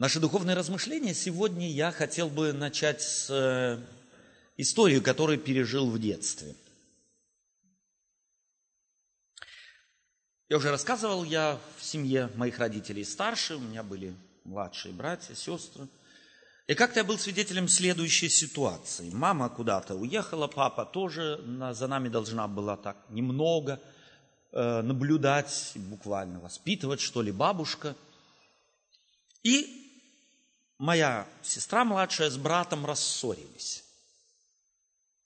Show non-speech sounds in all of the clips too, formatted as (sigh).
Наши духовные размышления сегодня я хотел бы начать с э, истории, которую пережил в детстве. Я уже рассказывал, я в семье моих родителей старше, у меня были младшие братья, сестры. И как-то я был свидетелем следующей ситуации. Мама куда-то уехала, папа тоже за нами должна была так немного э, наблюдать, буквально воспитывать, что ли, бабушка. И моя сестра младшая с братом рассорились.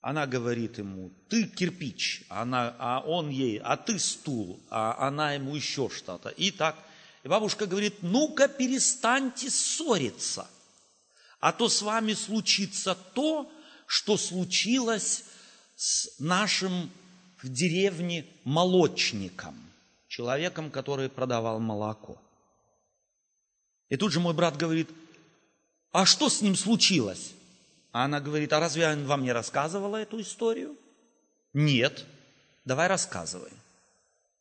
Она говорит ему, ты кирпич, она, а он ей, а ты стул, а она ему еще что-то. И так. И бабушка говорит, ну-ка перестаньте ссориться, а то с вами случится то, что случилось с нашим в деревне молочником, человеком, который продавал молоко. И тут же мой брат говорит, а что с ним случилось? А она говорит, а разве он вам не рассказывала эту историю? Нет. Давай рассказывай.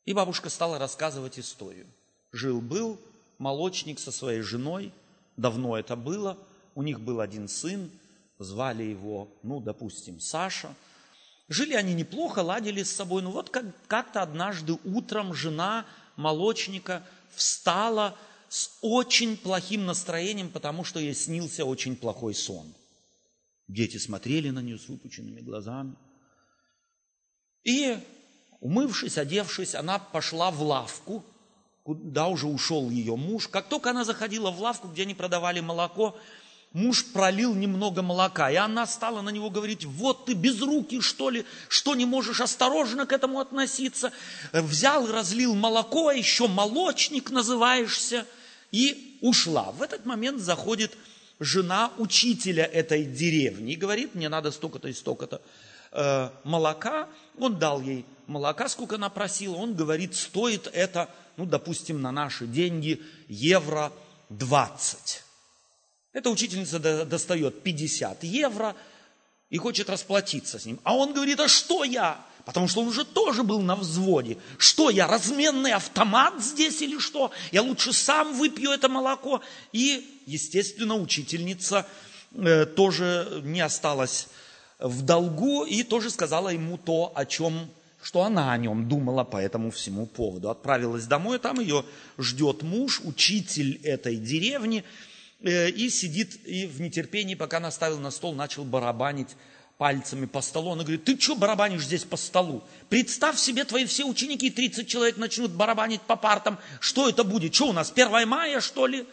И бабушка стала рассказывать историю. Жил-был молочник со своей женой, давно это было, у них был один сын, звали его, ну, допустим, Саша. Жили они неплохо, ладили с собой, но вот как- как-то однажды утром жена молочника встала с очень плохим настроением, потому что ей снился очень плохой сон. Дети смотрели на нее с выпученными глазами. И, умывшись, одевшись, она пошла в лавку, куда уже ушел ее муж. Как только она заходила в лавку, где они продавали молоко, муж пролил немного молока, и она стала на него говорить, вот ты без руки, что ли, что не можешь осторожно к этому относиться. Взял и разлил молоко, а еще молочник называешься – и ушла. В этот момент заходит жена учителя этой деревни и говорит, мне надо столько-то и столько-то э, молока. Он дал ей молока, сколько она просила. Он говорит, стоит это, ну, допустим, на наши деньги евро 20. Эта учительница достает 50 евро и хочет расплатиться с ним. А он говорит, а что я? Потому что он уже тоже был на взводе. Что я, разменный автомат здесь или что? Я лучше сам выпью это молоко. И, естественно, учительница э, тоже не осталась в долгу и тоже сказала ему то, о чем, что она о нем думала по этому всему поводу. Отправилась домой, там ее ждет муж, учитель этой деревни, э, и сидит и в нетерпении, пока наставил на стол, начал барабанить пальцами по столу. Он говорит, ты что барабанишь здесь по столу? Представь себе, твои все ученики, 30 человек начнут барабанить по партам. Что это будет? Что у нас, 1 мая, что ли?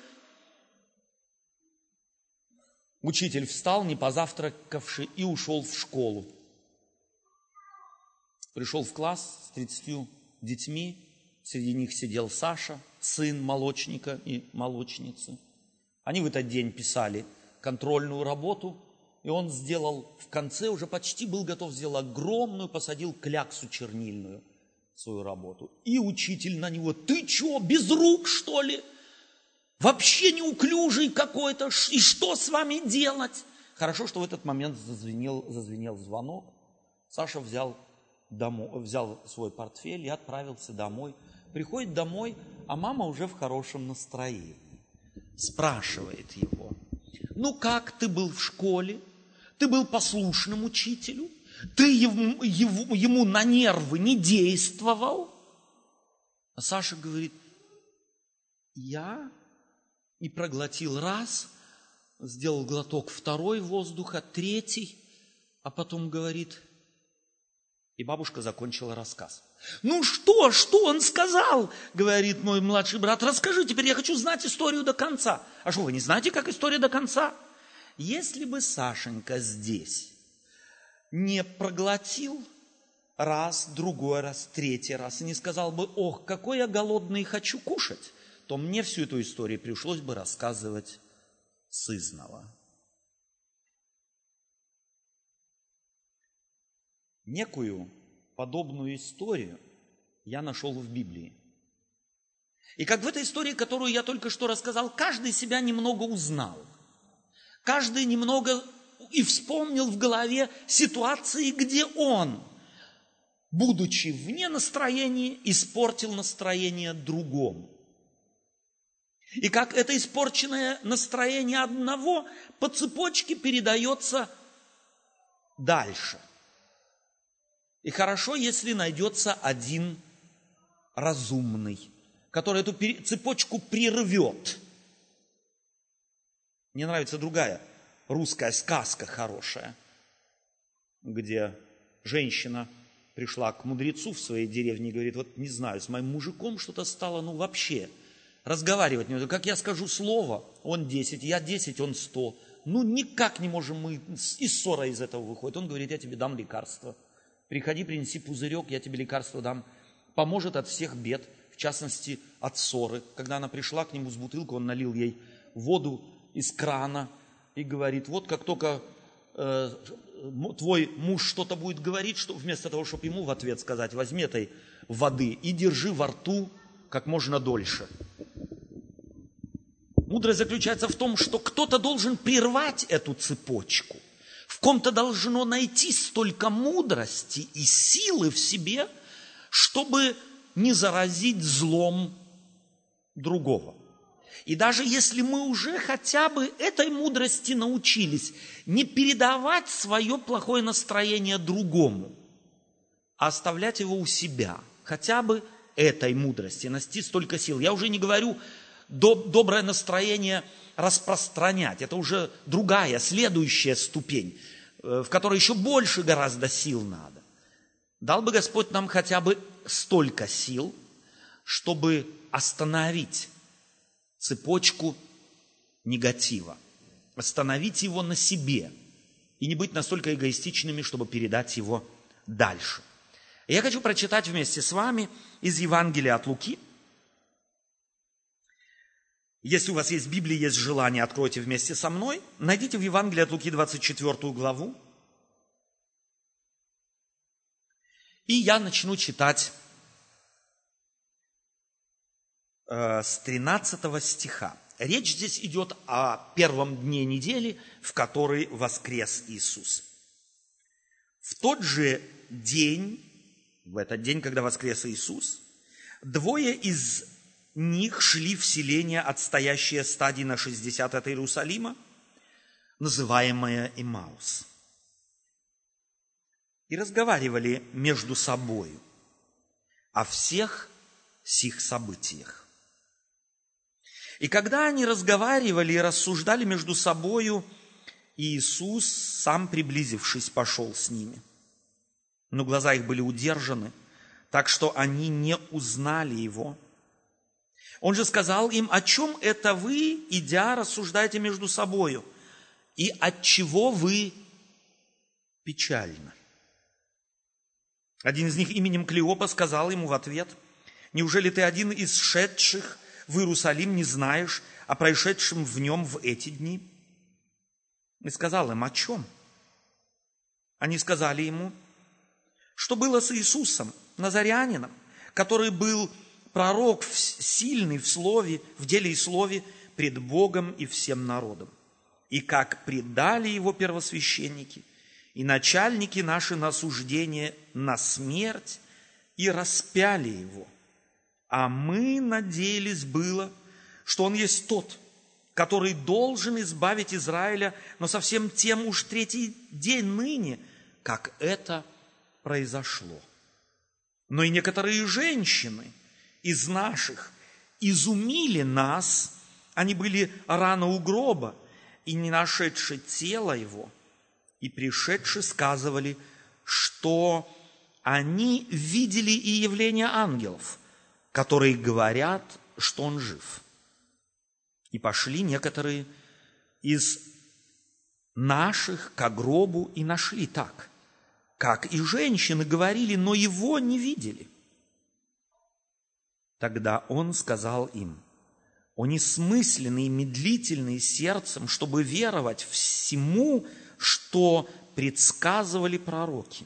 Учитель встал, не позавтракавший, и ушел в школу. Пришел в класс с 30 детьми. Среди них сидел Саша, сын молочника и молочницы. Они в этот день писали контрольную работу – и он сделал, в конце уже почти был готов сделать огромную, посадил кляксу чернильную свою работу. И учитель на него, ты что, без рук что ли? Вообще неуклюжий какой-то, и что с вами делать? Хорошо, что в этот момент зазвенел, зазвенел звонок. Саша взял, домой, взял свой портфель и отправился домой. Приходит домой, а мама уже в хорошем настроении. Спрашивает его, ну как ты был в школе? Ты был послушным учителю, ты ему, ему, ему на нервы не действовал. А Саша говорит, я и проглотил раз, сделал глоток второй воздуха, третий, а потом говорит, и бабушка закончила рассказ. Ну что, что он сказал, говорит мой младший брат, расскажи, теперь я хочу знать историю до конца. А что, вы не знаете, как история до конца? Если бы Сашенька здесь не проглотил раз, другой раз, третий раз, и не сказал бы, ох, какой я голодный и хочу кушать, то мне всю эту историю пришлось бы рассказывать сызнова. Некую подобную историю я нашел в Библии. И как в этой истории, которую я только что рассказал, каждый себя немного узнал – Каждый немного и вспомнил в голове ситуации, где он, будучи вне настроения, испортил настроение другому. И как это испорченное настроение одного по цепочке передается дальше. И хорошо, если найдется один разумный, который эту цепочку прервет. Мне нравится другая русская сказка хорошая, где женщина пришла к мудрецу в своей деревне и говорит, вот не знаю, с моим мужиком что-то стало, ну вообще, разговаривать не. Как я скажу слово, он 10, я 10, он 100. Ну никак не можем мы, и ссора из этого выходит. Он говорит, я тебе дам лекарство. Приходи, принеси пузырек, я тебе лекарство дам. Поможет от всех бед, в частности от ссоры. Когда она пришла к нему с бутылкой, он налил ей воду из крана и говорит, вот как только э, твой муж что-то будет говорить, что вместо того, чтобы ему в ответ сказать, возьми этой воды и держи во рту как можно дольше. Мудрость заключается в том, что кто-то должен прервать эту цепочку. В ком-то должно найти столько мудрости и силы в себе, чтобы не заразить злом другого. И даже если мы уже хотя бы этой мудрости научились, не передавать свое плохое настроение другому, а оставлять его у себя, хотя бы этой мудрости, насти столько сил. Я уже не говорю доброе настроение распространять, это уже другая, следующая ступень, э, в которой еще больше гораздо сил надо. Дал бы Господь нам хотя бы столько сил, чтобы остановить цепочку негатива, остановить его на себе и не быть настолько эгоистичными, чтобы передать его дальше. Я хочу прочитать вместе с вами из Евангелия от Луки. Если у вас есть Библия, есть желание, откройте вместе со мной. Найдите в Евангелии от Луки 24 главу. И я начну читать Э, с 13 стиха. Речь здесь идет о первом дне недели, в который воскрес Иисус. В тот же день, в этот день, когда воскрес Иисус, двое из них шли в селение, отстоящее стадии на 60 от Иерусалима, называемое Имаус. И разговаривали между собою о всех сих событиях. И когда они разговаривали и рассуждали между собою, Иисус, сам приблизившись, пошел с ними. Но глаза их были удержаны, так что они не узнали его. Он же сказал им, о чем это вы, идя, рассуждаете между собою, и от чего вы печально. Один из них именем Клеопа сказал ему в ответ, неужели ты один из шедших в Иерусалим не знаешь о происшедшем в нем в эти дни? И сказал им, о чем? Они сказали ему, что было с Иисусом, Назарянином, который был пророк сильный в слове, в деле и слове пред Богом и всем народом. И как предали его первосвященники и начальники наши на осуждение на смерть и распяли его. А мы надеялись было, что Он есть тот, который должен избавить Израиля, но совсем тем уж третий день ныне, как это произошло. Но и некоторые женщины из наших изумили нас, они были рано у гроба, и не нашедши тело его, и пришедшие сказывали, что они видели и явление ангелов – которые говорят, что он жив. И пошли некоторые из наших к гробу и нашли так, как и женщины говорили, но его не видели. Тогда он сказал им, о несмысленные и медлительные сердцем, чтобы веровать всему, что предсказывали пророки.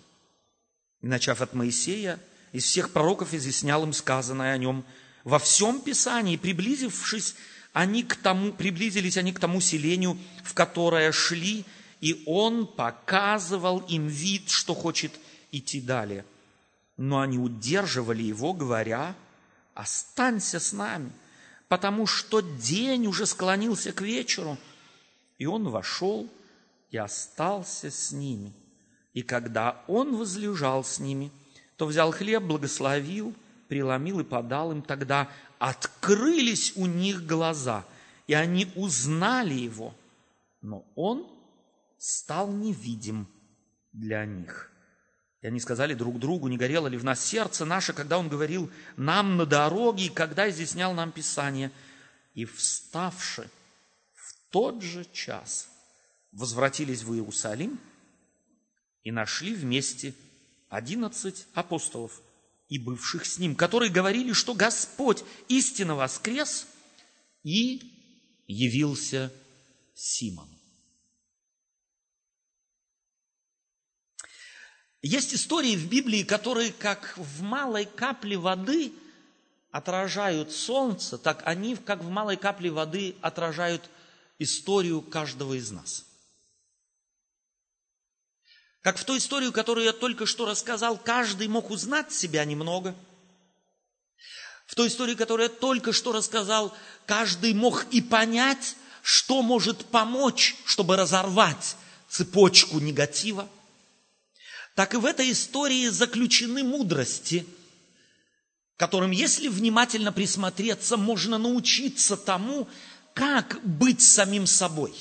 И начав от Моисея, из всех пророков изъяснял им сказанное о нем. Во всем Писании, приблизившись, они к тому, приблизились они к тому селению, в которое шли, и он показывал им вид, что хочет идти далее. Но они удерживали его, говоря, останься с нами, потому что день уже склонился к вечеру. И он вошел и остался с ними. И когда он возлежал с ними, то взял хлеб, благословил, преломил и подал им. Тогда открылись у них глаза, и они узнали его, но он стал невидим для них. И они сказали друг другу, не горело ли в нас сердце наше, когда он говорил нам на дороге, и когда изъяснял нам Писание. И вставши в тот же час, возвратились в Иерусалим и нашли вместе одиннадцать апостолов и бывших с ним, которые говорили, что Господь истинно воскрес и явился Симону. Есть истории в Библии, которые как в малой капле воды отражают солнце, так они, как в малой капле воды, отражают историю каждого из нас. Как в той истории, которую я только что рассказал, каждый мог узнать себя немного. В той истории, которую я только что рассказал, каждый мог и понять, что может помочь, чтобы разорвать цепочку негатива – так и в этой истории заключены мудрости, которым, если внимательно присмотреться, можно научиться тому, как быть самим собой,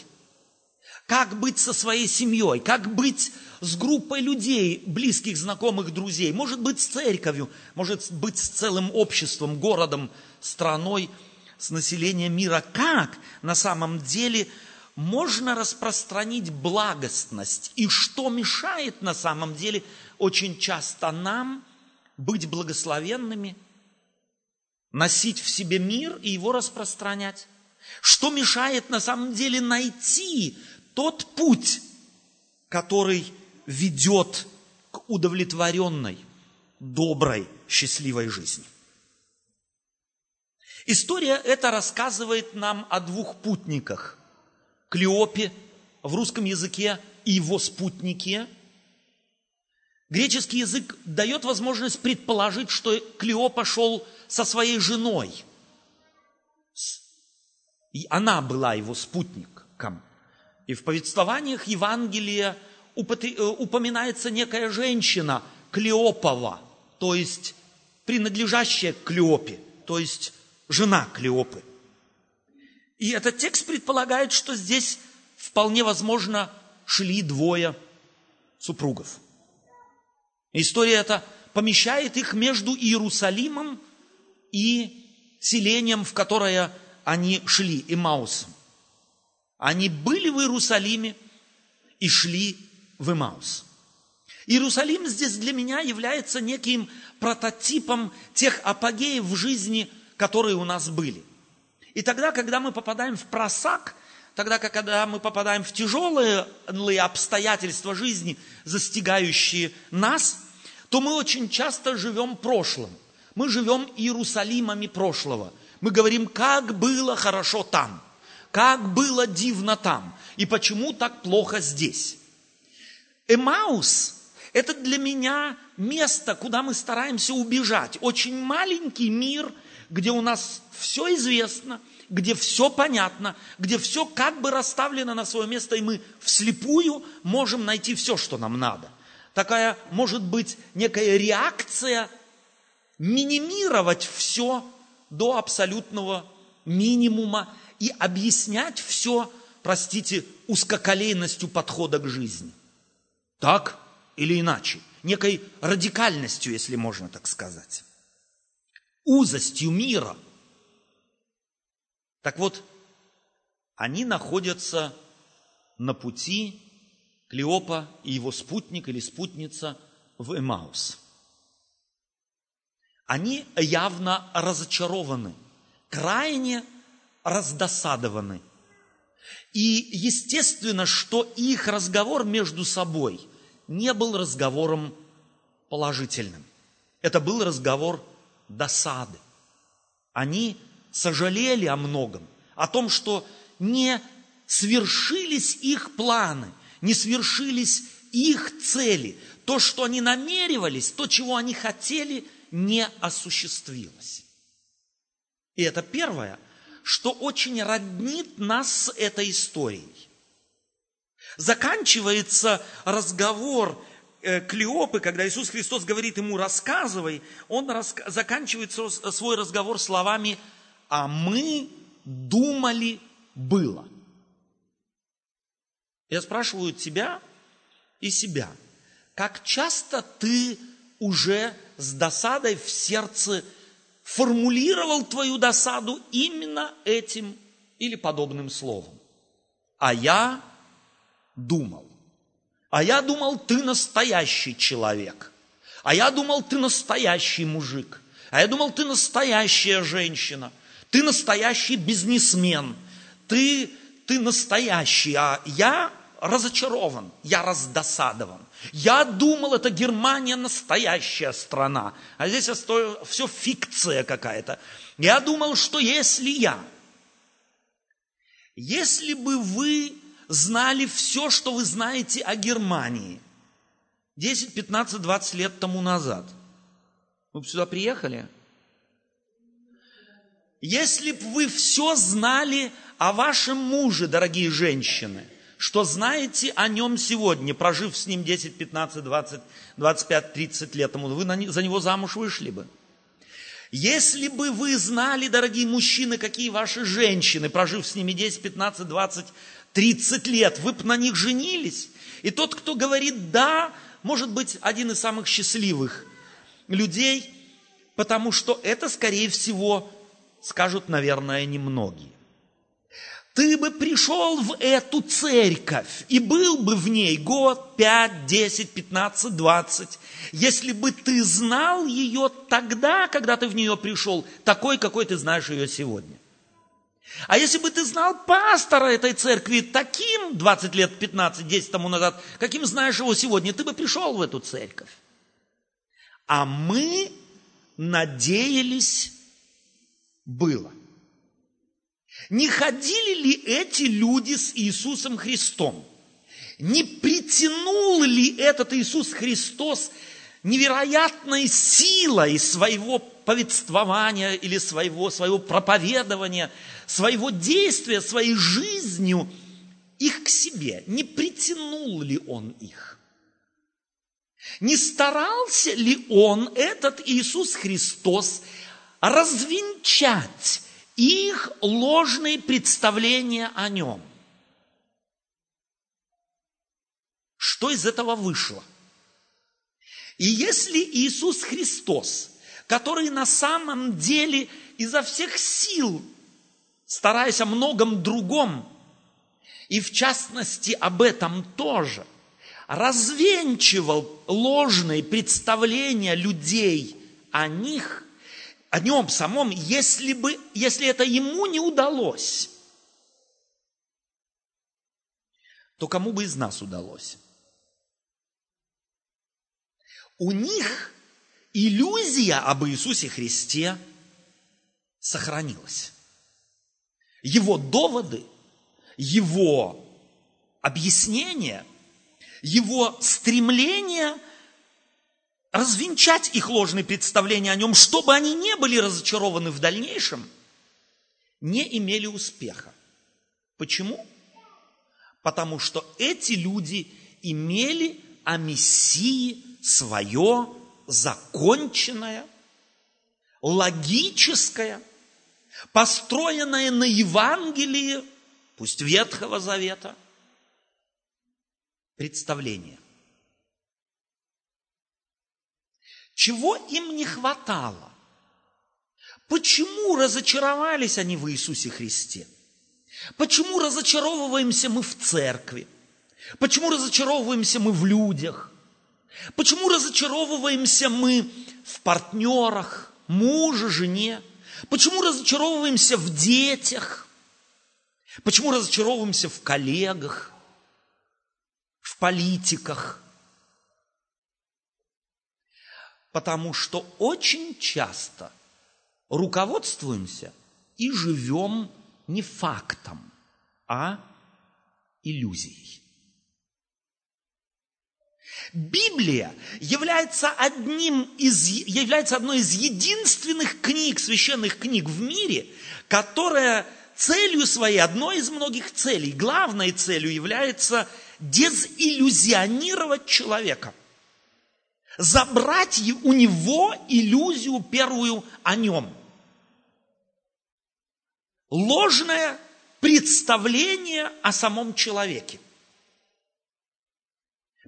как быть со своей семьей, как быть с группой людей, близких, знакомых, друзей, может быть, с церковью, может быть, с целым обществом, городом, страной, с населением мира. Как на самом деле – можно распространить благостность. И что мешает на самом деле очень часто нам быть благословенными, носить в себе мир и его распространять? Что мешает на самом деле найти тот путь, который ведет к удовлетворенной, доброй, счастливой жизни? История эта рассказывает нам о двух путниках, Клеопе в русском языке и его спутнике. Греческий язык дает возможность предположить, что Клеопа шел со своей женой. И она была его спутником. И в повествованиях Евангелия э, упоминается некая женщина Клеопова, то есть принадлежащая Клеопе, то есть жена Клеопы. И этот текст предполагает, что здесь вполне возможно шли двое супругов. История эта помещает их между Иерусалимом и селением, в которое они шли, Имаусом. Они были в Иерусалиме и шли в Имаус. Иерусалим здесь для меня является неким прототипом тех апогеев в жизни, которые у нас были. И тогда, когда мы попадаем в просак, тогда, когда мы попадаем в тяжелые обстоятельства жизни, застигающие нас, то мы очень часто живем прошлым. Мы живем Иерусалимами прошлого. Мы говорим, как было хорошо там, как было дивно там, и почему так плохо здесь. Эмаус – это для меня место, куда мы стараемся убежать. Очень маленький мир – где у нас все известно, где все понятно, где все как бы расставлено на свое место, и мы вслепую можем найти все, что нам надо. Такая может быть некая реакция минимировать все до абсолютного минимума и объяснять все, простите, узкоколейностью подхода к жизни. Так или иначе, некой радикальностью, если можно так сказать узостью мира. Так вот, они находятся на пути Клеопа и его спутник или спутница в Эмаус. Они явно разочарованы, крайне раздосадованы. И естественно, что их разговор между собой не был разговором положительным. Это был разговор досады. Они сожалели о многом, о том, что не свершились их планы, не свершились их цели. То, что они намеревались, то, чего они хотели, не осуществилось. И это первое, что очень роднит нас с этой историей. Заканчивается разговор э, Клеопы, когда Иисус Христос говорит ему «рассказывай», он раска... заканчивает свой разговор словами «а мы думали было». Я спрашиваю тебя и себя, как часто ты уже с досадой в сердце формулировал твою досаду именно этим или подобным словом. А я думал. А я думал, ты настоящий человек. А я думал, ты настоящий мужик. А я думал, ты настоящая женщина. Ты настоящий бизнесмен. Ты, ты настоящий. А я разочарован, я раздосадован. Я думал, это Германия настоящая страна, а здесь все фикция какая-то. Я думал, что если я, если бы вы знали все, что вы знаете о Германии, 10, 15, 20 лет тому назад, вы бы сюда приехали? Если бы вы все знали о вашем муже, дорогие женщины – что знаете о нем сегодня, прожив с ним 10, 15, 20, 25, 30 лет вы за него замуж вышли бы. Если бы вы знали, дорогие мужчины, какие ваши женщины, прожив с ними 10, 15, 20, 30 лет, вы бы на них женились. И тот, кто говорит «да», может быть один из самых счастливых людей, потому что это, скорее всего, скажут, наверное, немногие ты бы пришел в эту церковь и был бы в ней год, пять, десять, пятнадцать, двадцать, если бы ты знал ее тогда, когда ты в нее пришел, такой, какой ты знаешь ее сегодня. А если бы ты знал пастора этой церкви таким 20 лет, 15, 10 тому назад, каким знаешь его сегодня, ты бы пришел в эту церковь. А мы надеялись было. Не ходили ли эти люди с Иисусом Христом? Не притянул ли этот Иисус Христос невероятной силой своего повествования или своего, своего проповедования, своего действия, своей жизнью их к себе? Не притянул ли он их? Не старался ли он, этот Иисус Христос, развенчать их ложные представления о нем. Что из этого вышло? И если Иисус Христос, который на самом деле изо всех сил, стараясь о многом другом, и в частности об этом тоже, развенчивал ложные представления людей о них, о нем самом, если, бы, если это ему не удалось, то кому бы из нас удалось? У них иллюзия об Иисусе Христе сохранилась. Его доводы, его объяснения, его стремление – развенчать их ложные представления о нем, чтобы они не были разочарованы в дальнейшем, не имели успеха. Почему? Потому что эти люди имели о Мессии свое законченное, логическое, построенное на Евангелии, пусть Ветхого Завета, представление. Чего им не хватало? Почему разочаровались они в Иисусе Христе? Почему разочаровываемся мы в церкви? Почему разочаровываемся мы в людях? Почему разочаровываемся мы в партнерах, муже, жене? Почему разочаровываемся в детях? Почему разочаровываемся в коллегах, в политиках? Потому что очень часто руководствуемся и живем не фактом, а иллюзией. Библия является, одним из, является одной из единственных книг, священных книг в мире, которая целью своей, одной из многих целей, главной целью является дезиллюзионировать человека. Забрать у него иллюзию первую о нем. Ложное представление о самом человеке.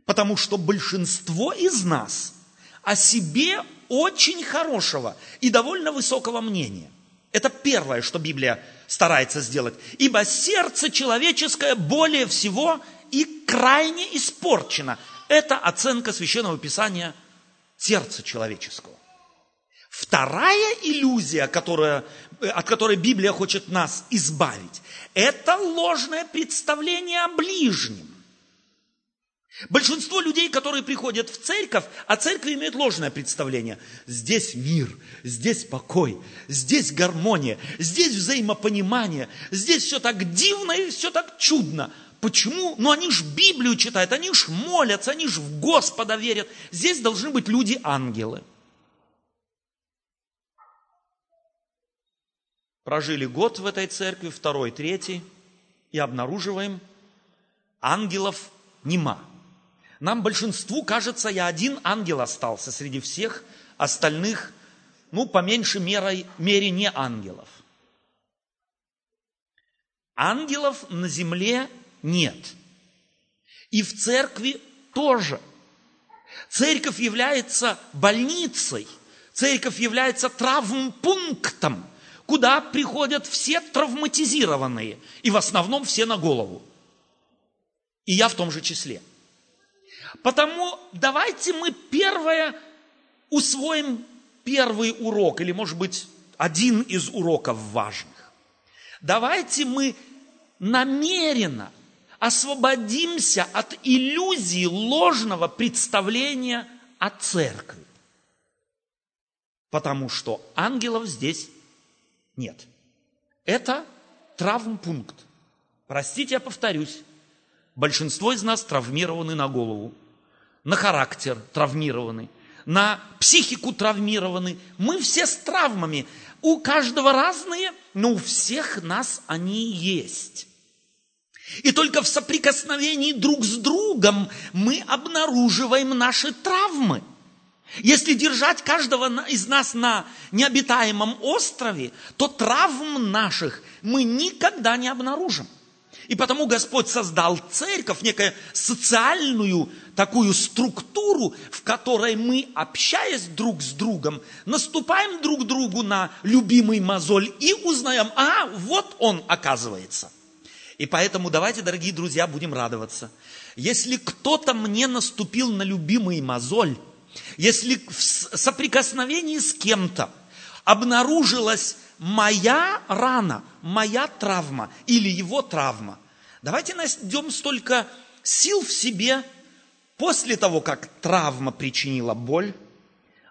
Потому что большинство из нас о себе очень хорошего и довольно высокого мнения. Это первое, что Библия старается сделать. Ибо сердце человеческое более всего и крайне испорчено. Это оценка Священного Писания сердца человеческого. Вторая иллюзия, которая, от которой Библия хочет нас избавить, это ложное представление о ближнем. Большинство людей, которые приходят в церковь, о церкви имеют ложное представление. Здесь мир, здесь покой, здесь гармония, здесь взаимопонимание, здесь все так дивно и все так чудно. Почему? Ну они ж Библию читают, они ж молятся, они ж в Господа верят. Здесь должны быть люди-ангелы. Прожили год в этой церкви, второй, третий, и обнаруживаем, ангелов нема. Нам большинству кажется, я один ангел остался среди всех остальных, ну, по меньшей мере, мере не ангелов. Ангелов на земле нет. И в церкви тоже. Церковь является больницей, церковь является травмпунктом, куда приходят все травматизированные, и в основном все на голову. И я в том же числе. Потому давайте мы первое усвоим первый урок, или, может быть, один из уроков важных. Давайте мы намеренно освободимся от иллюзии ложного представления о церкви. Потому что ангелов здесь нет. Это травмпункт. Простите, я повторюсь. Большинство из нас травмированы на голову, на характер травмированы, на психику травмированы. Мы все с травмами. У каждого разные, но у всех нас они есть. И только в соприкосновении друг с другом мы обнаруживаем наши травмы. Если держать каждого из нас на необитаемом острове, то травм наших мы никогда не обнаружим. И потому Господь создал церковь, некую социальную такую структуру, в которой мы, общаясь друг с другом, наступаем друг другу на любимый мозоль и узнаем, а вот он оказывается. И поэтому давайте, дорогие друзья, будем радоваться. Если кто-то мне наступил на любимый мозоль, если в соприкосновении с кем-то обнаружилась моя рана, моя травма или его травма, давайте найдем столько сил в себе после того, как травма причинила боль,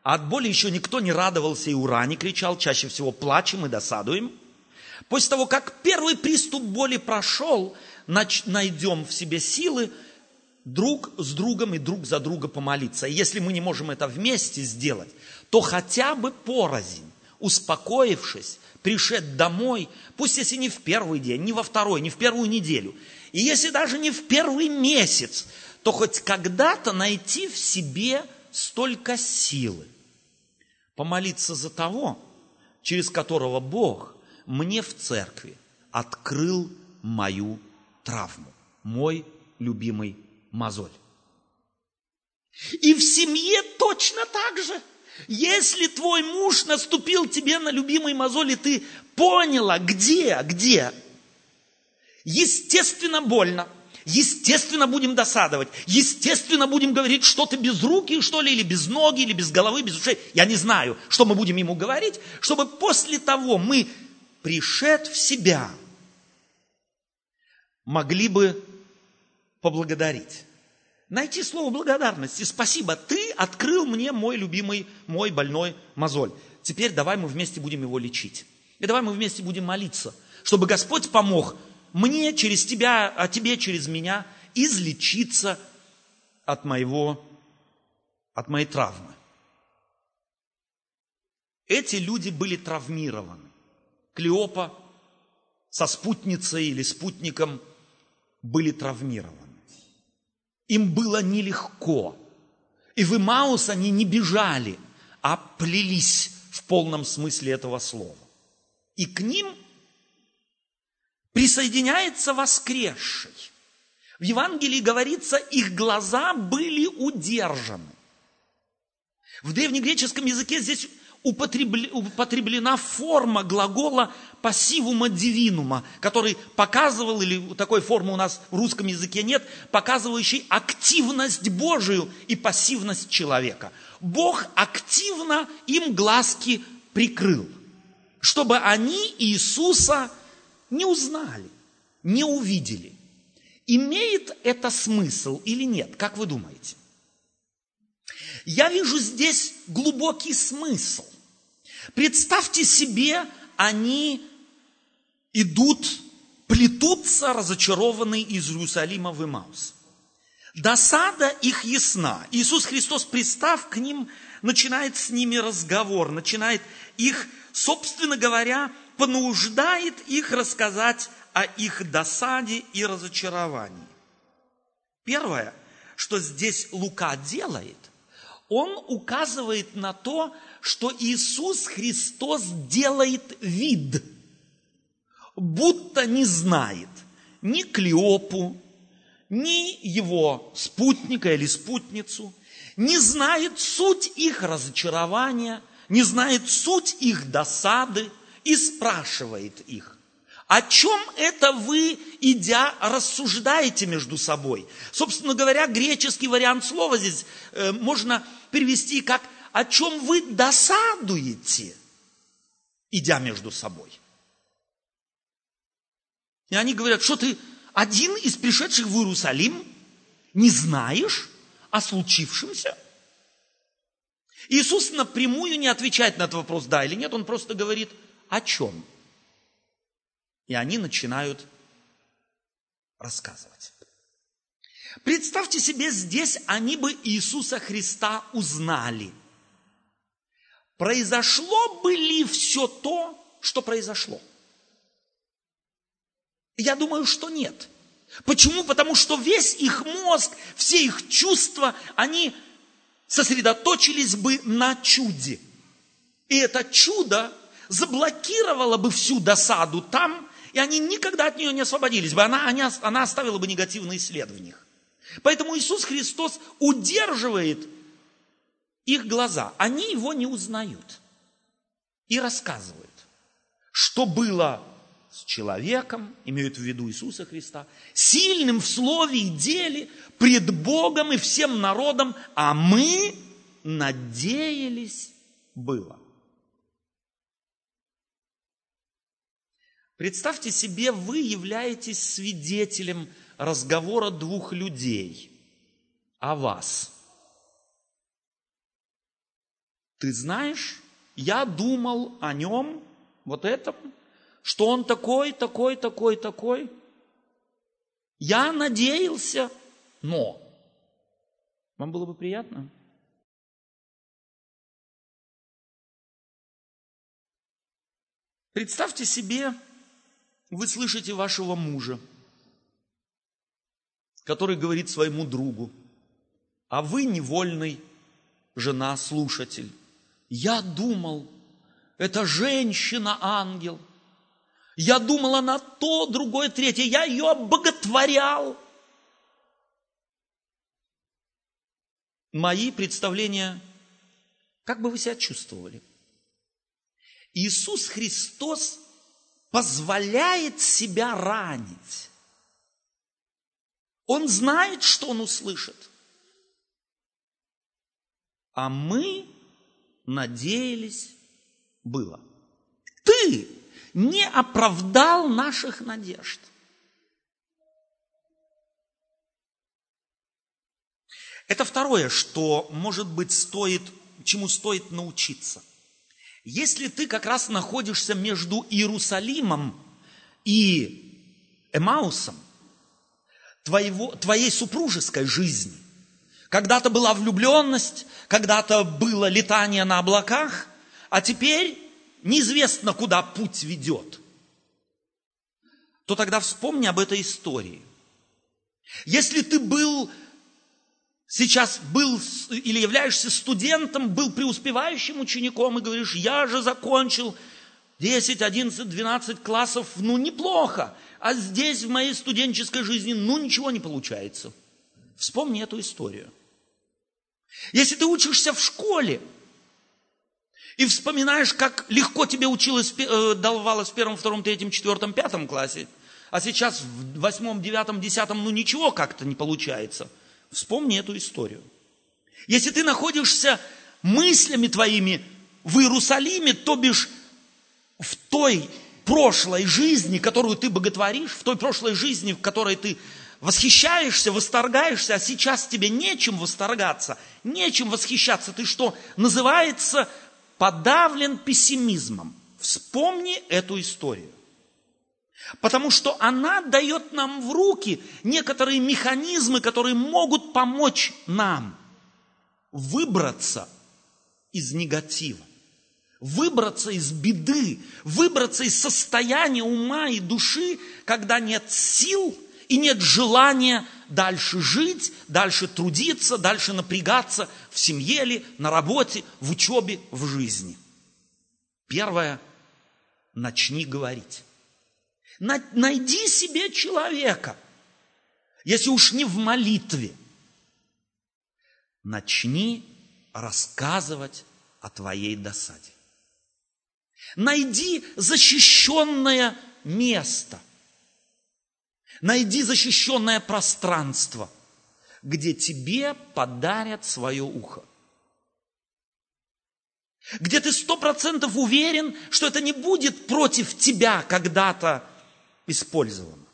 а от боли еще никто не радовался и ура не кричал, чаще всего плачем и досадуем. После того, как первый приступ боли прошел, найдем в себе силы друг с другом и друг за друга помолиться. И если мы не можем это вместе сделать, то хотя бы порознь успокоившись, пришед домой, пусть если не в первый день, не во второй, не в первую неделю, и если даже не в первый месяц, то хоть когда-то найти в себе столько силы, помолиться за того, через которого Бог мне в церкви открыл мою травму, мой любимый мозоль. И в семье точно так же – если твой муж наступил тебе на любимый мозоль, и ты поняла, где, где, естественно, больно. Естественно, будем досадовать. Естественно, будем говорить, что ты без руки, что ли, или без ноги, или без головы, без ушей. Я не знаю, что мы будем ему говорить, чтобы после того мы, пришед в себя, могли бы поблагодарить найти слово благодарности. Спасибо, ты открыл мне мой любимый, мой больной мозоль. Теперь давай мы вместе будем его лечить. И давай мы вместе будем молиться, чтобы Господь помог мне через тебя, а тебе через меня излечиться от моего, от моей травмы. Эти люди были травмированы. Клеопа со спутницей или спутником были травмированы. Им было нелегко. И в Имаус они не бежали, а плелись в полном смысле этого слова. И к ним присоединяется воскресший. В Евангелии говорится, их глаза были удержаны. В древнегреческом языке здесь употреблена форма глагола пассивума дивинума, который показывал, или такой формы у нас в русском языке нет, показывающий активность Божию и пассивность человека. Бог активно им глазки прикрыл, чтобы они Иисуса не узнали, не увидели. Имеет это смысл или нет, как вы думаете? Я вижу здесь глубокий смысл. Представьте себе, они идут, плетутся разочарованные из Иерусалима в Имаус. Досада их ясна. Иисус Христос, пристав к ним, начинает с ними разговор, начинает их, собственно говоря, понуждает их рассказать о их досаде и разочаровании. Первое, что здесь Лука делает, он указывает на то, что Иисус Христос делает вид, будто не знает ни Клеопу, ни его спутника или спутницу, не знает суть их разочарования, не знает суть их досады и спрашивает их, о чем это вы, идя, рассуждаете между собой? Собственно говоря, греческий вариант слова здесь э, можно перевести как «о чем вы досадуете, идя между собой». И они говорят, что ты один из пришедших в Иерусалим не знаешь о случившемся? Иисус напрямую не отвечает на этот вопрос, да или нет, он просто говорит, о чем? И они начинают рассказывать. Представьте себе, здесь они бы Иисуса Христа узнали. Произошло бы ли все то, что произошло? Я думаю, что нет. Почему? Потому что весь их мозг, все их чувства, они сосредоточились бы на чуде. И это чудо заблокировало бы всю досаду там, и они никогда от нее не освободились бы. Она, они, она оставила бы негативный след в них. Поэтому Иисус Христос удерживает их глаза. Они его не узнают. И рассказывают, что было с человеком, имеют в виду Иисуса Христа, сильным в слове и деле, пред Богом и всем народом, а мы надеялись было. Представьте себе, вы являетесь свидетелем разговора двух людей о вас. Ты знаешь, я думал о нем, вот этом, что он такой, такой, такой, такой. Я надеялся, но. Вам было бы приятно? Представьте себе, вы слышите вашего мужа, который говорит своему другу, а вы невольный жена, слушатель. Я думал, это женщина-ангел. Я думал, она то, другое, третье. Я ее обоготворял. Мои представления, как бы вы себя чувствовали? Иисус Христос позволяет себя ранить. Он знает, что он услышит. А мы надеялись было. Ты не оправдал наших надежд. Это второе, что, может быть, стоит, чему стоит научиться. Если ты как раз находишься между Иерусалимом и Эмаусом, твоего, твоей супружеской жизни, Когда-то была влюбленность, когда-то было летание на облаках, а теперь неизвестно, куда путь ведет. То тогда вспомни об этой истории. Если ты был сейчас был или являешься студентом, был преуспевающим учеником и говоришь, я же закончил 10, 11, 12 классов, ну неплохо, а здесь в моей студенческой жизни, ну ничего не получается. Вспомни эту историю. Если ты учишься в школе и вспоминаешь, как легко тебе училось, э, давалось в первом, втором, третьем, четвертом, пятом классе, а сейчас в восьмом, девятом, десятом, ну ничего как-то не получается – Вспомни эту историю. Если ты находишься мыслями твоими в Иерусалиме, то бишь в той прошлой жизни, которую ты боготворишь, в той прошлой жизни, в которой ты восхищаешься, восторгаешься, а сейчас тебе нечем восторгаться, нечем восхищаться. Ты что, называется, подавлен пессимизмом. Вспомни эту историю. Потому что она дает нам в руки некоторые механизмы, которые могут помочь нам выбраться из негатива, выбраться из беды, выбраться из состояния ума и души, когда нет сил и нет желания дальше жить, дальше трудиться, дальше напрягаться в семье ли, на работе, в учебе, в жизни. Первое – начни говорить. Найди себе человека, если уж не в молитве. Начни рассказывать о твоей досаде. Найди защищенное место. Найди защищенное пространство, где тебе подарят свое ухо. Где ты сто процентов уверен, что это не будет против тебя когда-то использовано.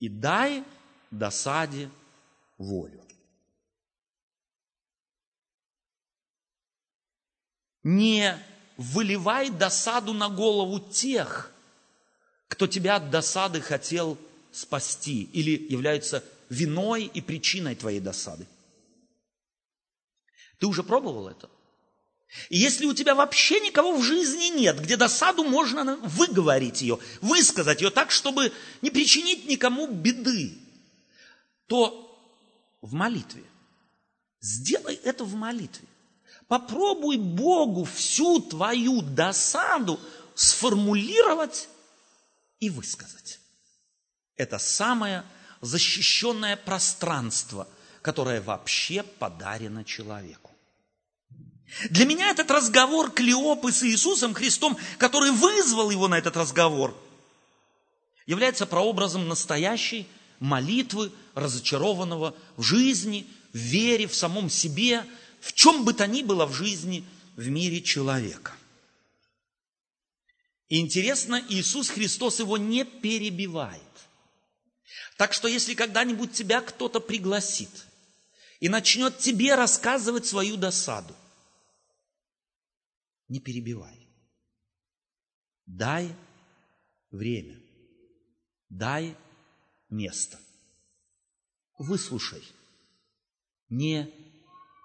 И дай досаде волю. Не выливай досаду на голову тех, кто тебя от досады хотел спасти или является виной и причиной твоей досады. Ты уже пробовал это? Если у тебя вообще никого в жизни нет, где досаду можно выговорить ее, высказать ее так, чтобы не причинить никому беды, то в молитве. Сделай это в молитве. Попробуй Богу всю твою досаду сформулировать и высказать. Это самое защищенное пространство, которое вообще подарено человеку. Для меня этот разговор Клеопы с Иисусом Христом, который вызвал его на этот разговор, является прообразом настоящей молитвы разочарованного в жизни, в вере, в самом себе, в чем бы то ни было в жизни, в мире человека. И интересно, Иисус Христос его не перебивает. Так что если когда-нибудь тебя кто-то пригласит и начнет тебе рассказывать свою досаду, не перебивай. Дай время. Дай место. Выслушай. Не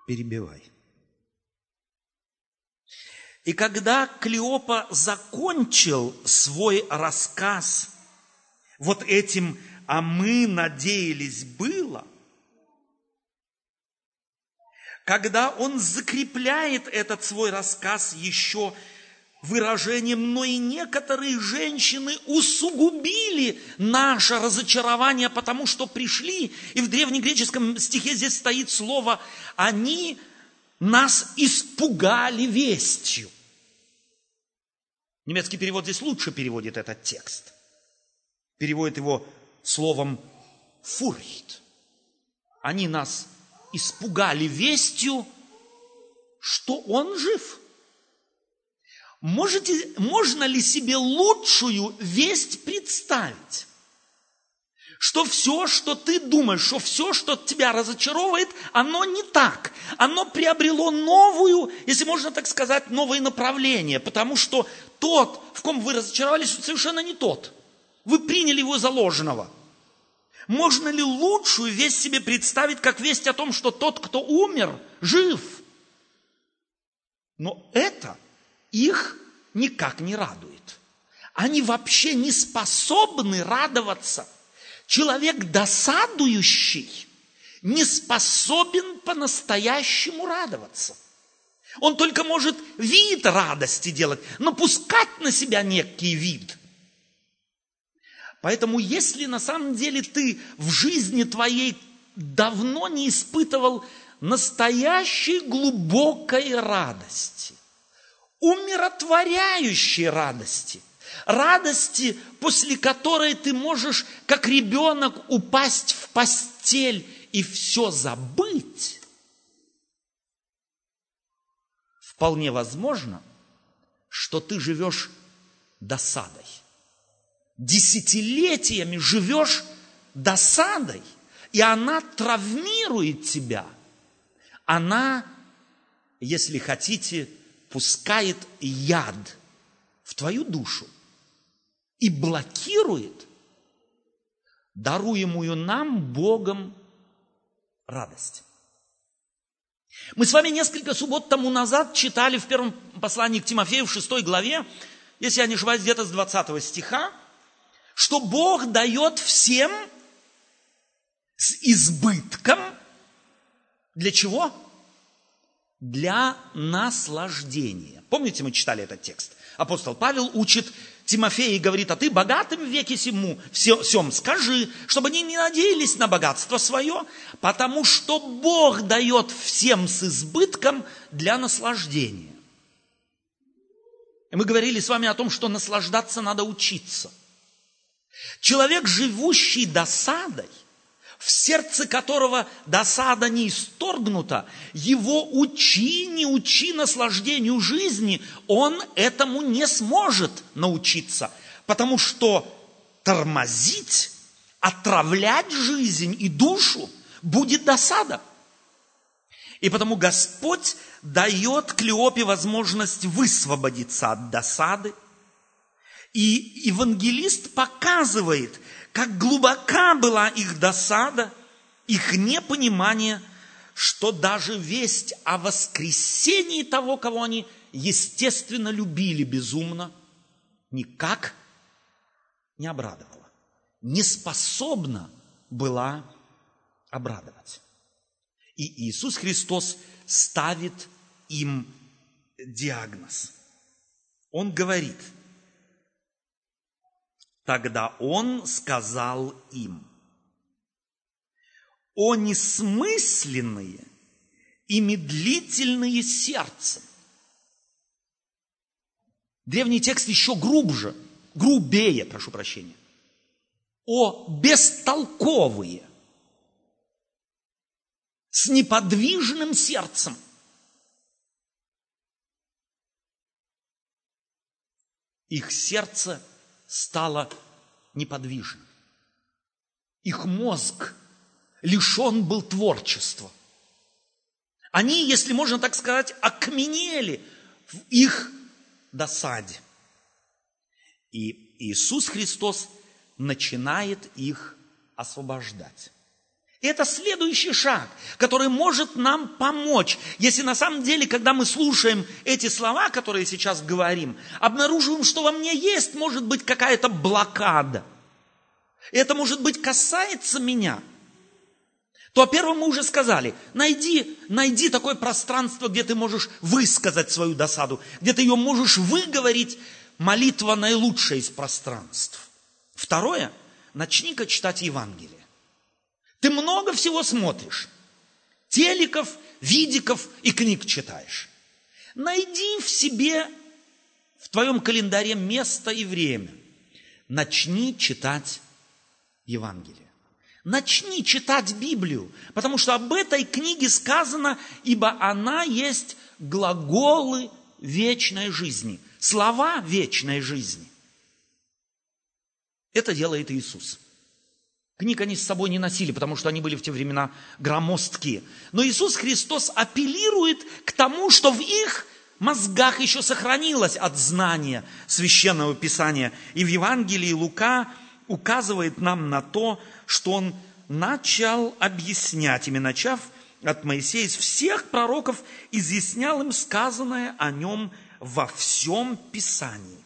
перебивай. И когда Клеопа закончил свой рассказ вот этим «а мы надеялись было», когда он закрепляет этот свой рассказ еще выражением, но и некоторые женщины усугубили наше разочарование, потому что пришли, и в древнегреческом стихе здесь стоит слово «они нас испугали вестью». Немецкий перевод здесь лучше переводит этот текст. Переводит его словом «фурхт». Они нас испугали вестью, что он жив. Можете, можно ли себе лучшую весть представить? Что все, что ты думаешь, что все, что тебя разочаровывает, оно не так. Оно приобрело новую, если можно так сказать, новое направление. Потому что тот, в ком вы разочаровались, совершенно не тот. Вы приняли его заложенного. Можно ли лучшую весть себе представить, как весть о том, что тот, кто умер, жив? Но это их никак не радует. Они вообще не способны радоваться. Человек досадующий не способен по-настоящему радоваться. Он только может вид радости делать, напускать на себя некий вид. Поэтому если на самом деле ты в жизни твоей давно не испытывал настоящей глубокой радости, умиротворяющей радости, радости, после которой ты можешь, как ребенок, упасть в постель и все забыть, вполне возможно, что ты живешь досадой. Десятилетиями живешь досадой, и она травмирует тебя. Она, если хотите, пускает яд в твою душу и блокирует даруемую нам Богом радость. Мы с вами несколько суббот тому назад читали в первом послании к Тимофею в шестой главе, если я не ошибаюсь, где-то с 20 стиха, что Бог дает всем с избытком для чего? Для наслаждения. Помните, мы читали этот текст? Апостол Павел учит Тимофея и говорит, а ты богатым в веке сему, всем скажи, чтобы они не надеялись на богатство свое, потому что Бог дает всем с избытком для наслаждения. И мы говорили с вами о том, что наслаждаться надо учиться. Человек, живущий досадой, в сердце которого досада не исторгнута, его учи, не учи наслаждению жизни, он этому не сможет научиться, потому что тормозить, отравлять жизнь и душу будет досада. И потому Господь дает Клеопе возможность высвободиться от досады. И евангелист показывает, как глубока была их досада, их непонимание, что даже весть о воскресении того, кого они, естественно, любили безумно, никак не обрадовала, не способна была обрадовать. И Иисус Христос ставит им диагноз. Он говорит – Тогда он сказал им, «О несмысленные и медлительные сердцем!» Древний текст еще грубже, грубее, прошу прощения. «О бестолковые!» С неподвижным сердцем. Их сердце – стало неподвижным. Их мозг лишен был творчества. Они, если можно так сказать, окаменели в их досаде. И Иисус Христос начинает их освобождать. И это следующий шаг, который может нам помочь. Если на самом деле, когда мы слушаем эти слова, которые сейчас говорим, обнаруживаем, что во мне есть, может быть, какая-то блокада. И это, может быть, касается меня. То о первом мы уже сказали. Найди, найди такое пространство, где ты можешь высказать свою досаду, где ты ее можешь выговорить. Молитва наилучшая из пространств. Второе, начни-ка читать Евангелие. Ты много всего смотришь. Телеков, видиков и книг читаешь. Найди в себе, в твоем календаре место и время. Начни читать Евангелие. Начни читать Библию, потому что об этой книге сказано, ибо она есть глаголы вечной жизни, слова вечной жизни. Это делает Иисус. Книг они с собой не носили, потому что они были в те времена громоздкие. Но Иисус Христос апеллирует к тому, что в их мозгах еще сохранилось от знания священного писания. И в Евангелии Лука указывает нам на то, что он начал объяснять, ими начав от Моисея из всех пророков, изъяснял им сказанное о нем во всем Писании.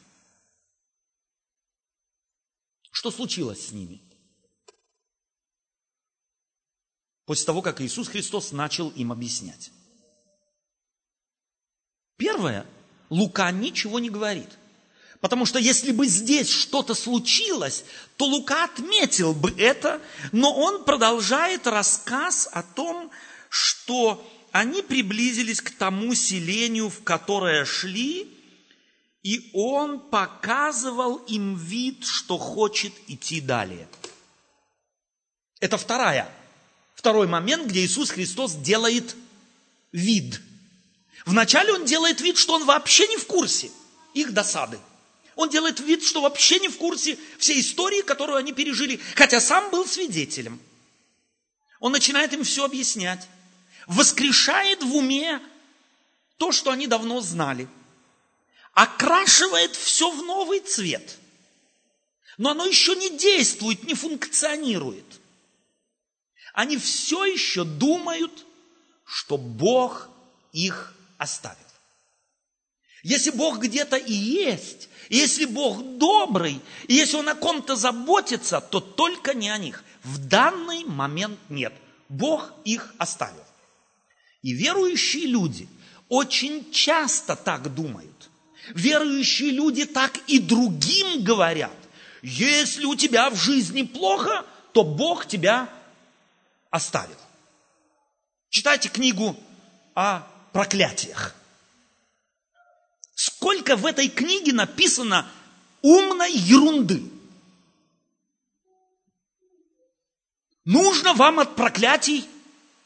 Что случилось с ними? После того, как Иисус Христос начал им объяснять. Первое, Лука ничего не говорит. Потому что если бы здесь что-то случилось, то Лука отметил бы это, но он продолжает рассказ о том, что они приблизились к тому селению, в которое шли, и он показывал им вид, что хочет идти далее. Это вторая, второй момент, где Иисус Христос делает вид. Вначале он делает вид, что он вообще не в курсе их досады. Он делает вид, что вообще не в курсе всей истории, которую они пережили, хотя сам был свидетелем. Он начинает им все объяснять воскрешает в уме то, что они давно знали, окрашивает все в новый цвет, но оно еще не действует, не функционирует. Они все еще думают, что Бог их оставил. Если Бог где-то и есть, и если Бог добрый, и если Он о ком-то заботится, то только не о них. В данный момент нет. Бог их оставил. И верующие люди очень часто так думают. Верующие люди так и другим говорят. Если у тебя в жизни плохо, то Бог тебя оставил. Читайте книгу о проклятиях. Сколько в этой книге написано умной ерунды. Нужно вам от проклятий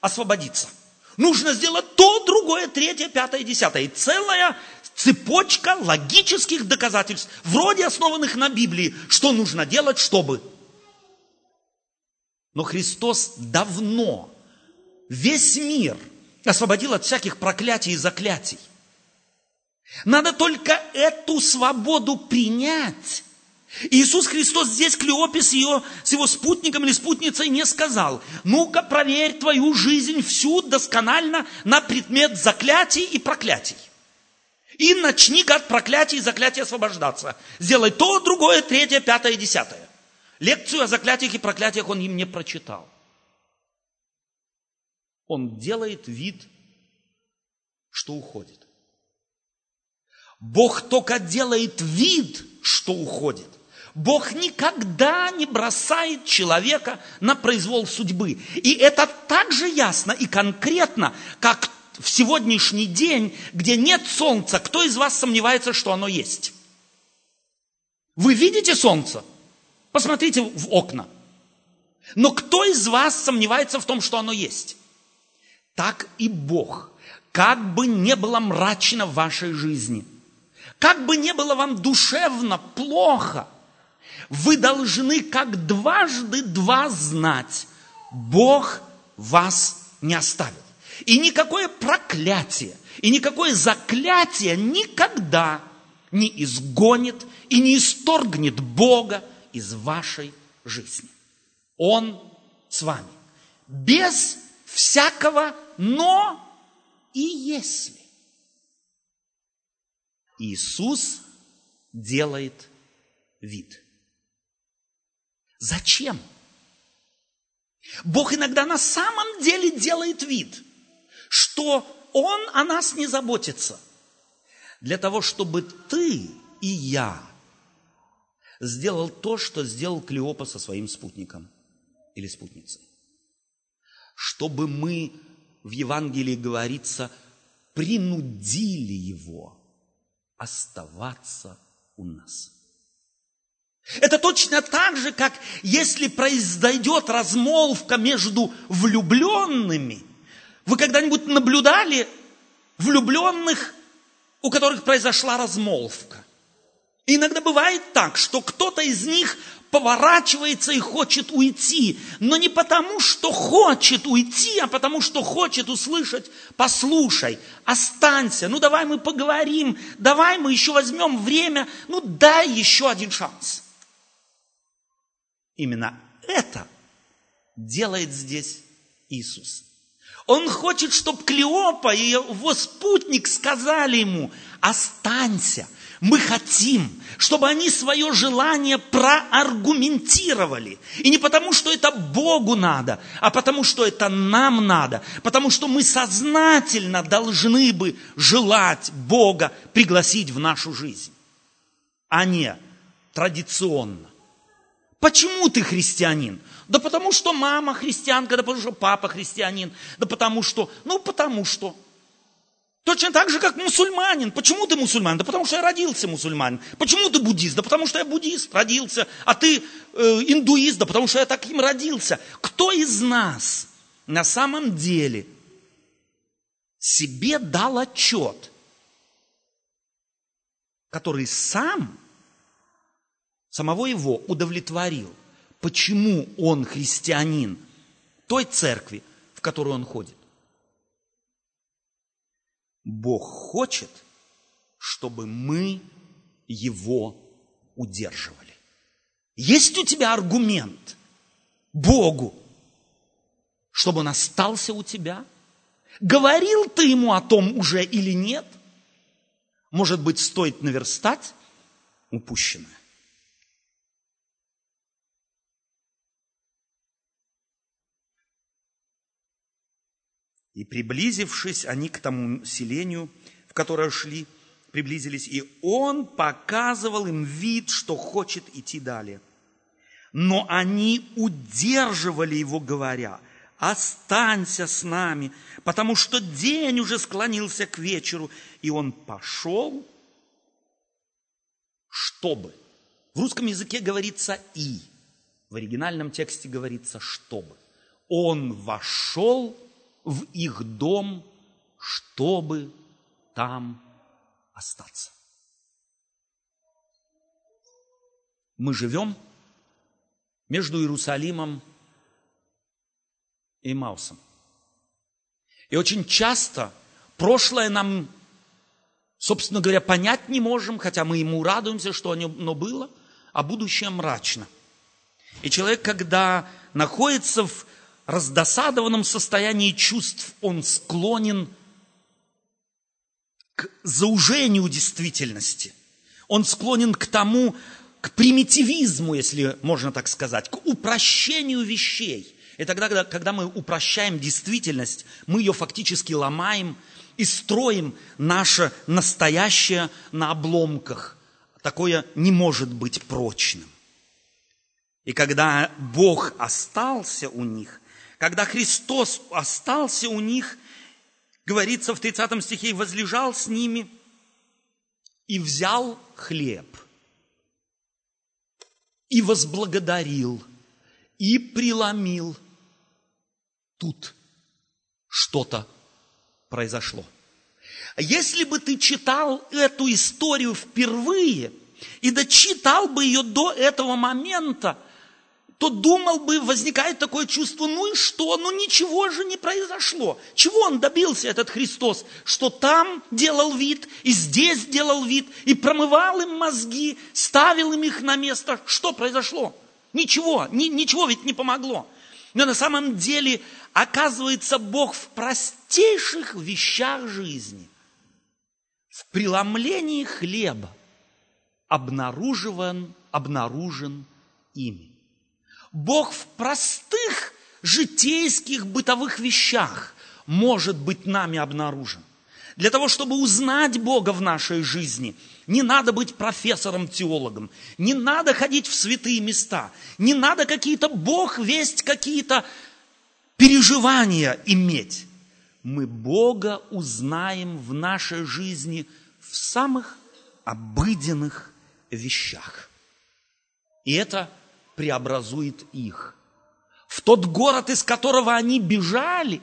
освободиться – Нужно сделать то, другое, третье, пятое, десятое. И целая цепочка логических доказательств, вроде основанных на Библии, что нужно делать, чтобы. Но Христос давно весь мир освободил от всяких проклятий и заклятий. Надо только эту свободу принять Иисус Христос здесь Клеопе с, ее, с его спутником или спутницей не сказал, ну-ка проверь твою жизнь всю досконально на предмет заклятий и проклятий. И начни от проклятий и заклятий освобождаться. Сделай то, другое, третье, пятое, десятое. Лекцию о заклятиях и проклятиях он им не прочитал. Он делает вид, что уходит. Бог только делает вид, что уходит. Бог никогда не бросает человека на произвол судьбы. И это так же ясно и конкретно, как в сегодняшний день, где нет солнца, кто из вас сомневается, что оно есть? Вы видите солнце? Посмотрите в окна. Но кто из вас сомневается в том, что оно есть? Так и Бог. Как бы не было мрачно в вашей жизни, как бы не было вам душевно плохо – вы должны как дважды два знать, Бог вас не оставил. И никакое проклятие, и никакое заклятие никогда не изгонит и не исторгнет Бога из вашей жизни. Он с вами. Без всякого но и если. Иисус делает вид – Зачем? Бог иногда на самом деле делает вид, что Он о нас не заботится. Для того, чтобы ты и я сделал то, что сделал Клеопа со своим спутником или спутницей. Чтобы мы, в Евангелии говорится, принудили его оставаться у нас. Это точно так же, как если произойдет размолвка между влюбленными. Вы когда-нибудь наблюдали влюбленных, у которых произошла размолвка? Иногда бывает так, что кто-то из них поворачивается и хочет уйти, но не потому, что хочет уйти, а потому, что хочет услышать, послушай, останься, ну давай мы поговорим, давай мы еще возьмем время, ну дай еще один шанс. Именно это делает здесь Иисус. Он хочет, чтобы Клеопа и его спутник сказали ему, останься, мы хотим, чтобы они свое желание проаргументировали. И не потому, что это Богу надо, а потому, что это нам надо. Потому что мы сознательно должны бы желать Бога пригласить в нашу жизнь, а не традиционно. Почему ты христианин? Да потому что мама христианка, да потому что папа христианин, да потому что, ну потому что. Точно так же, как мусульманин. Почему ты мусульманин? Да потому что я родился мусульманин. Почему ты буддист? Да потому что я буддист, родился. А ты э, индуист? Да потому что я таким родился. Кто из нас на самом деле себе дал отчет, который сам, самого его удовлетворил? Почему он христианин той церкви, в которую он ходит? Бог хочет, чтобы мы его удерживали. Есть у тебя аргумент Богу, чтобы он остался у тебя? Говорил ты ему о том уже или нет? Может быть, стоит наверстать упущенное? И приблизившись они к тому селению, в которое шли, приблизились, и он показывал им вид, что хочет идти далее. Но они удерживали его, говоря, останься с нами, потому что день уже склонился к вечеру. И он пошел, чтобы. В русском языке говорится «и», в оригинальном тексте говорится «чтобы». Он вошел в их дом, чтобы там остаться. Мы живем между Иерусалимом и Маусом. И очень часто прошлое нам, собственно говоря, понять не можем, хотя мы ему радуемся, что оно было, а будущее мрачно. И человек, когда находится в раздосадованном состоянии чувств он склонен к заужению действительности. Он склонен к тому, к примитивизму, если можно так сказать, к упрощению вещей. И тогда, когда мы упрощаем действительность, мы ее фактически ломаем и строим наше настоящее на обломках. Такое не может быть прочным. И когда Бог остался у них, когда Христос остался у них, говорится в 30 стихе, возлежал с ними и взял хлеб, и возблагодарил, и преломил. Тут что-то произошло. Если бы ты читал эту историю впервые и дочитал бы ее до этого момента, то думал бы, возникает такое чувство, ну и что, ну ничего же не произошло. Чего он добился, этот Христос? Что там делал вид, и здесь делал вид, и промывал им мозги, ставил им их на место. Что произошло? Ничего, ни, ничего ведь не помогло. Но на самом деле, оказывается, Бог в простейших вещах жизни, в преломлении хлеба обнаруживан, обнаружен ими. Бог в простых житейских бытовых вещах может быть нами обнаружен. Для того, чтобы узнать Бога в нашей жизни, не надо быть профессором-теологом, не надо ходить в святые места, не надо какие-то Бог весть, какие-то переживания иметь. Мы Бога узнаем в нашей жизни в самых обыденных вещах. И это – преобразует их. В тот город, из которого они бежали,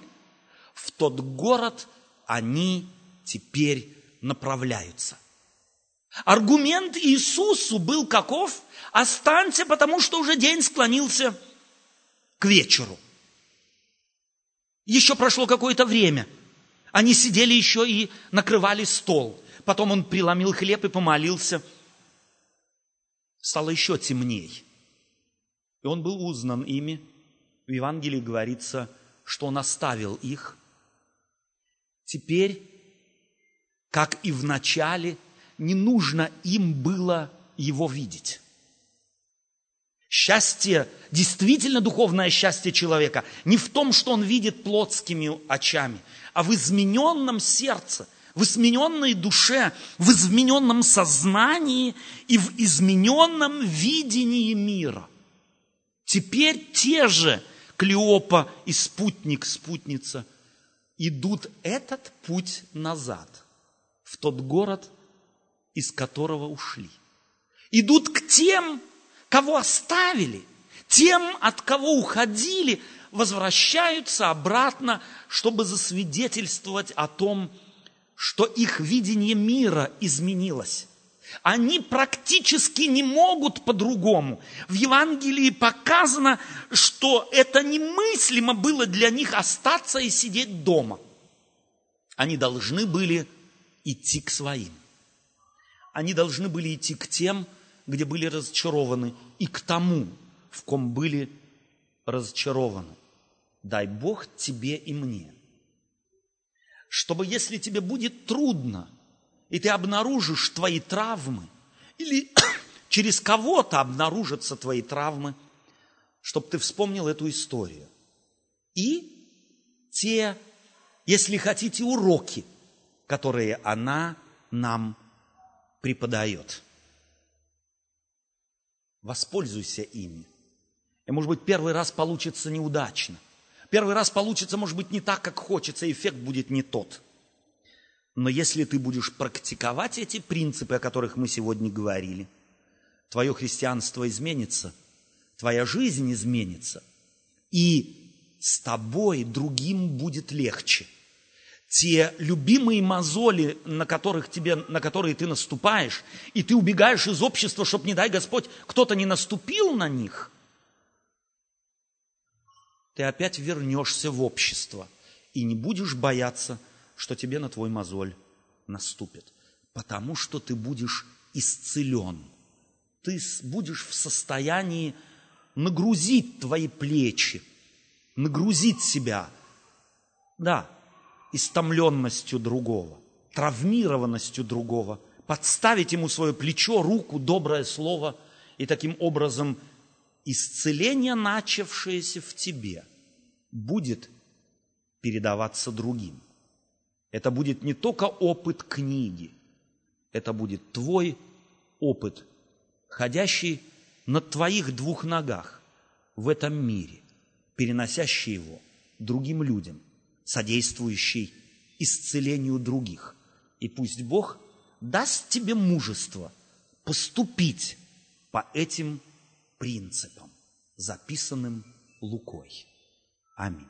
в тот город они теперь направляются. Аргумент Иисусу был каков? Останься, потому что уже день склонился к вечеру. Еще прошло какое-то время. Они сидели еще и накрывали стол. Потом он преломил хлеб и помолился. Стало еще темней. И он был узнан ими. В Евангелии говорится, что он оставил их. Теперь, как и в начале, не нужно им было его видеть. Счастье, действительно духовное счастье человека, не в том, что он видит плотскими очами, а в измененном сердце, в измененной душе, в измененном сознании и в измененном видении мира. Теперь те же Клеопа и спутник, спутница идут этот путь назад, в тот город, из которого ушли. Идут к тем, кого оставили, тем, от кого уходили, возвращаются обратно, чтобы засвидетельствовать о том, что их видение мира изменилось. Они практически не могут по-другому. В Евангелии показано, что это немыслимо было для них остаться и сидеть дома. Они должны были идти к своим. Они должны были идти к тем, где были разочарованы, и к тому, в ком были разочарованы. Дай Бог тебе и мне. Чтобы если тебе будет трудно, и ты обнаружишь твои травмы, или (coughs) через кого-то обнаружатся твои травмы, чтобы ты вспомнил эту историю. И те, если хотите, уроки, которые она нам преподает – Воспользуйся ими. И, может быть, первый раз получится неудачно. Первый раз получится, может быть, не так, как хочется, эффект будет не тот. Но если ты будешь практиковать эти принципы, о которых мы сегодня говорили, твое христианство изменится, твоя жизнь изменится, и с тобой другим будет легче – те любимые мозоли, на, которых тебе, на которые ты наступаешь, и ты убегаешь из общества, чтобы, не дай Господь, кто-то не наступил на них, ты опять вернешься в общество и не будешь бояться, что тебе на твой мозоль наступит, потому что ты будешь исцелен. Ты будешь в состоянии нагрузить твои плечи, нагрузить себя. Да, истомленностью другого, травмированностью другого, подставить ему свое плечо, руку, доброе слово, и таким образом исцеление, начавшееся в тебе, будет передаваться другим. Это будет не только опыт книги, это будет твой опыт, ходящий на твоих двух ногах в этом мире, переносящий его другим людям содействующий исцелению других. И пусть Бог даст тебе мужество поступить по этим принципам, записанным Лукой. Аминь.